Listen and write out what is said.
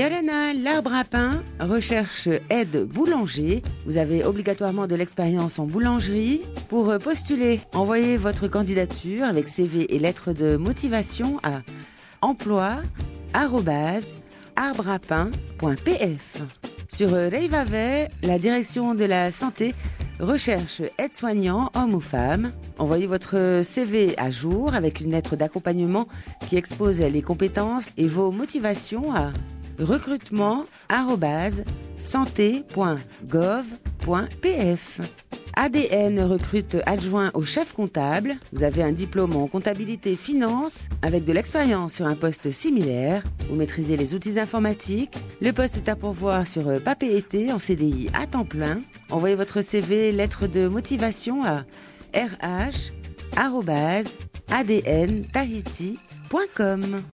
À pain, recherche aide boulanger. Vous avez obligatoirement de l'expérience en boulangerie. Pour postuler, envoyez votre candidature avec CV et lettre de motivation à emploi@arbreapin.pf. Sur Reivavet, la direction de la santé recherche aide-soignant, homme ou femme. Envoyez votre CV à jour avec une lettre d'accompagnement qui expose les compétences et vos motivations à recrutement@santé.gov.pf. ADN recrute adjoint au chef comptable. Vous avez un diplôme en comptabilité finance avec de l'expérience sur un poste similaire. Vous maîtrisez les outils informatiques. Le poste est à pourvoir sur papier été en CDI à temps plein. Envoyez votre CV, lettre de motivation à rh@adntahiti.com.